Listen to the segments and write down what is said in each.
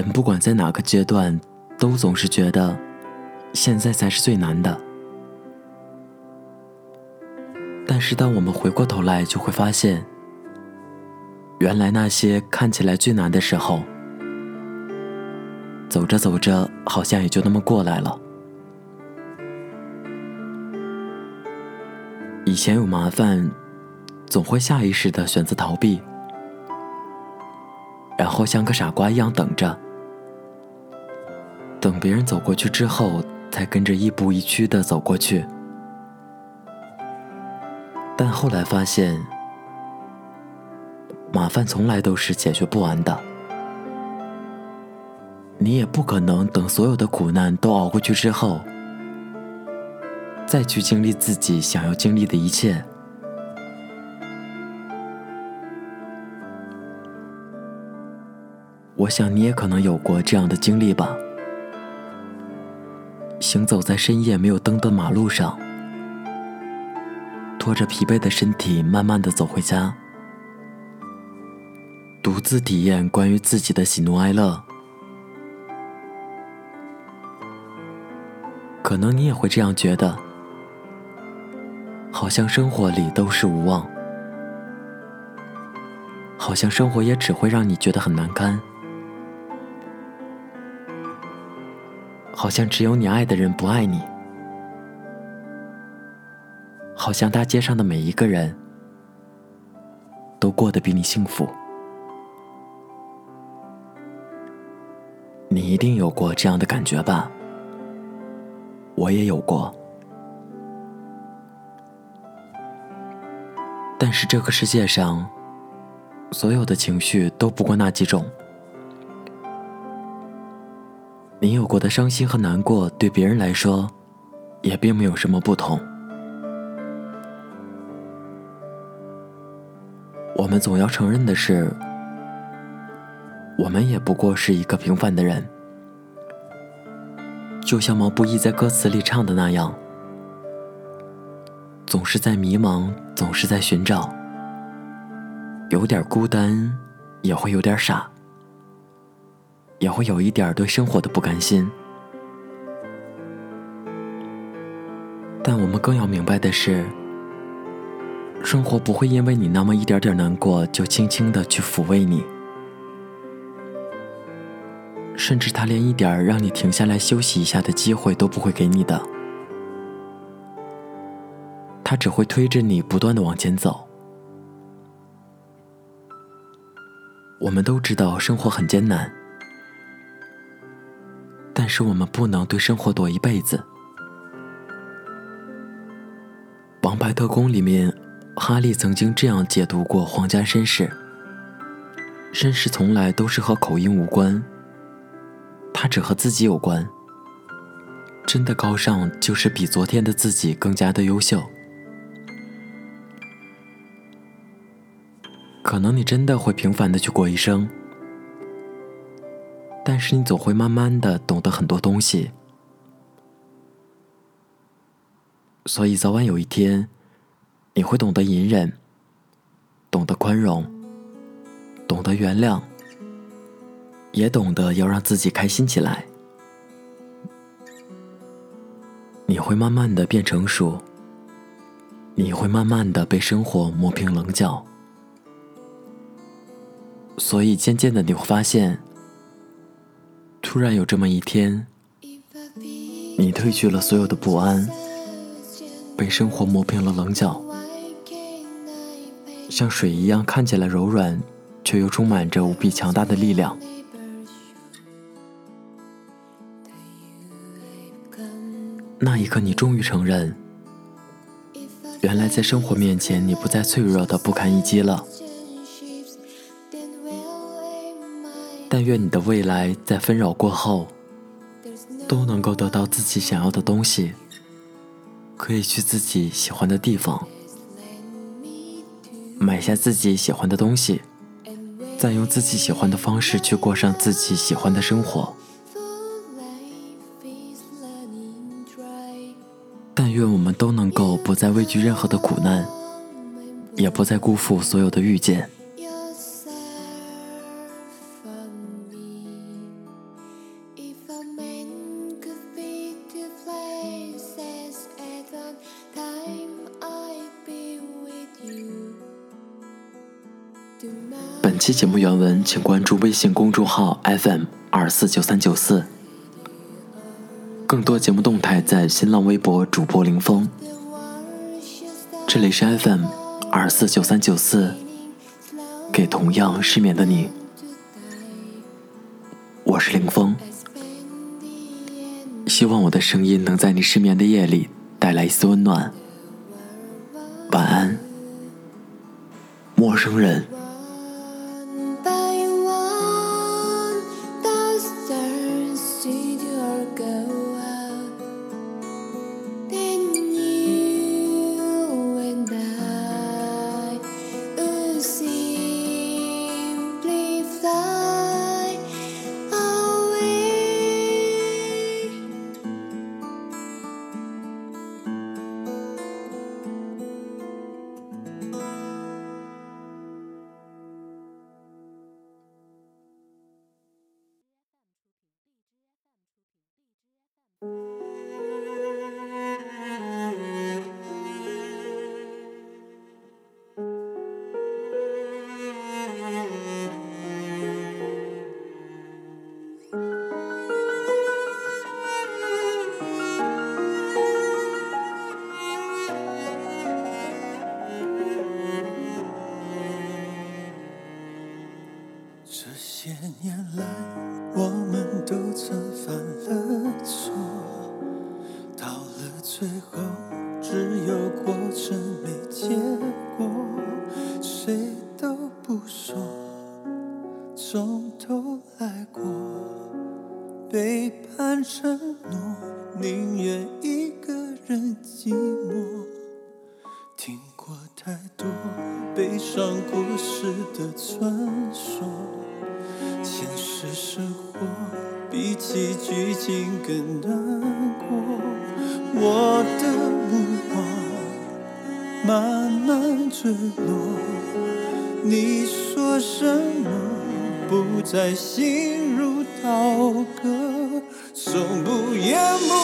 人不管在哪个阶段，都总是觉得现在才是最难的。但是当我们回过头来，就会发现，原来那些看起来最难的时候，走着走着，好像也就那么过来了。以前有麻烦，总会下意识的选择逃避。然后像个傻瓜一样等着，等别人走过去之后，才跟着亦步亦趋的走过去。但后来发现，麻烦从来都是解决不完的，你也不可能等所有的苦难都熬过去之后，再去经历自己想要经历的一切。我想你也可能有过这样的经历吧。行走在深夜没有灯的马路上，拖着疲惫的身体，慢慢的走回家，独自体验关于自己的喜怒哀乐。可能你也会这样觉得，好像生活里都是无望，好像生活也只会让你觉得很难堪。好像只有你爱的人不爱你，好像大街上的每一个人都过得比你幸福。你一定有过这样的感觉吧？我也有过。但是这个世界上，所有的情绪都不过那几种。你有过的伤心和难过，对别人来说，也并没有什么不同。我们总要承认的是，我们也不过是一个平凡的人。就像毛不易在歌词里唱的那样，总是在迷茫，总是在寻找，有点孤单，也会有点傻。也会有一点对生活的不甘心，但我们更要明白的是，生活不会因为你那么一点点难过就轻轻的去抚慰你，甚至他连一点让你停下来休息一下的机会都不会给你的，他只会推着你不断的往前走。我们都知道生活很艰难。是我们不能对生活躲一辈子。《王牌特工》里面，哈利曾经这样解读过皇家绅士：绅士从来都是和口音无关，他只和自己有关。真的高尚，就是比昨天的自己更加的优秀。可能你真的会平凡的去过一生。但是你总会慢慢的懂得很多东西，所以早晚有一天，你会懂得隐忍，懂得宽容，懂得原谅，也懂得要让自己开心起来。你会慢慢的变成熟，你会慢慢的被生活磨平棱角，所以渐渐的你会发现。突然有这么一天，你褪去了所有的不安，被生活磨平了棱角，像水一样看起来柔软，却又充满着无比强大的力量。那一刻，你终于承认，原来在生活面前，你不再脆弱的不堪一击了。但愿你的未来在纷扰过后，都能够得到自己想要的东西，可以去自己喜欢的地方，买下自己喜欢的东西，再用自己喜欢的方式去过上自己喜欢的生活。但愿我们都能够不再畏惧任何的苦难，也不再辜负所有的遇见。本期节目原文，请关注微信公众号 FM 二四九三九四。更多节目动态在新浪微博主播林峰。这里是 FM 二四九三九四，给同样失眠的你，我是林峰。希望我的声音能在你失眠的夜里带来一丝温暖。晚安，陌生人。最后，只有过程没结果，谁都不说，从头来过，背叛承诺，宁愿一个人寂寞，你说什么不再心如刀割，从不言不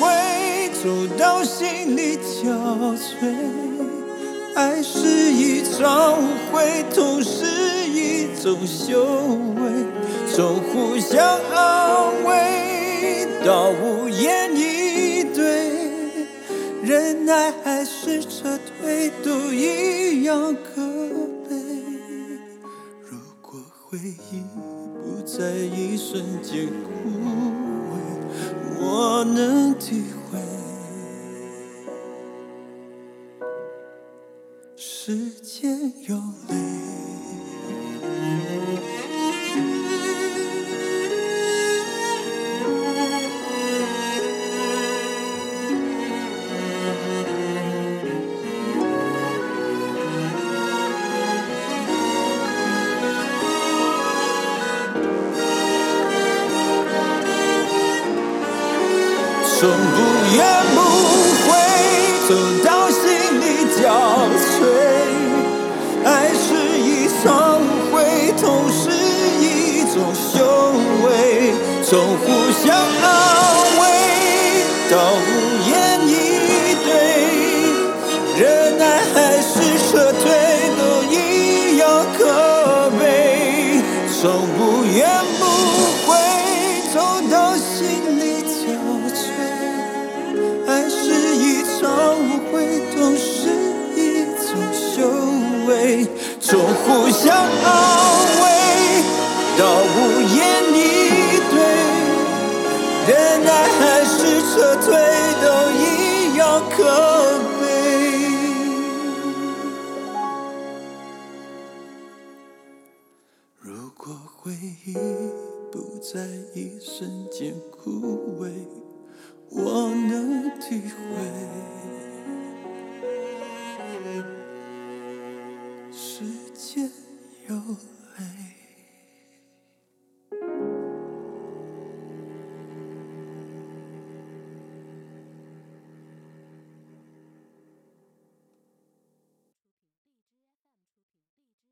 悔走到心里憔悴。爱是一场误会，同时。一种修为，从互相安慰到无言以对，忍耐还是撤退，都一样回忆不在一瞬间枯萎，我能体会从互相安慰到无言以对，忍耐还是撤退都一样可悲，从无怨不悔走到心里憔悴，爱是一场误会，痛是一种修为，从互相安慰。可退都一样可悲如果回忆不在一瞬间枯萎我能体会。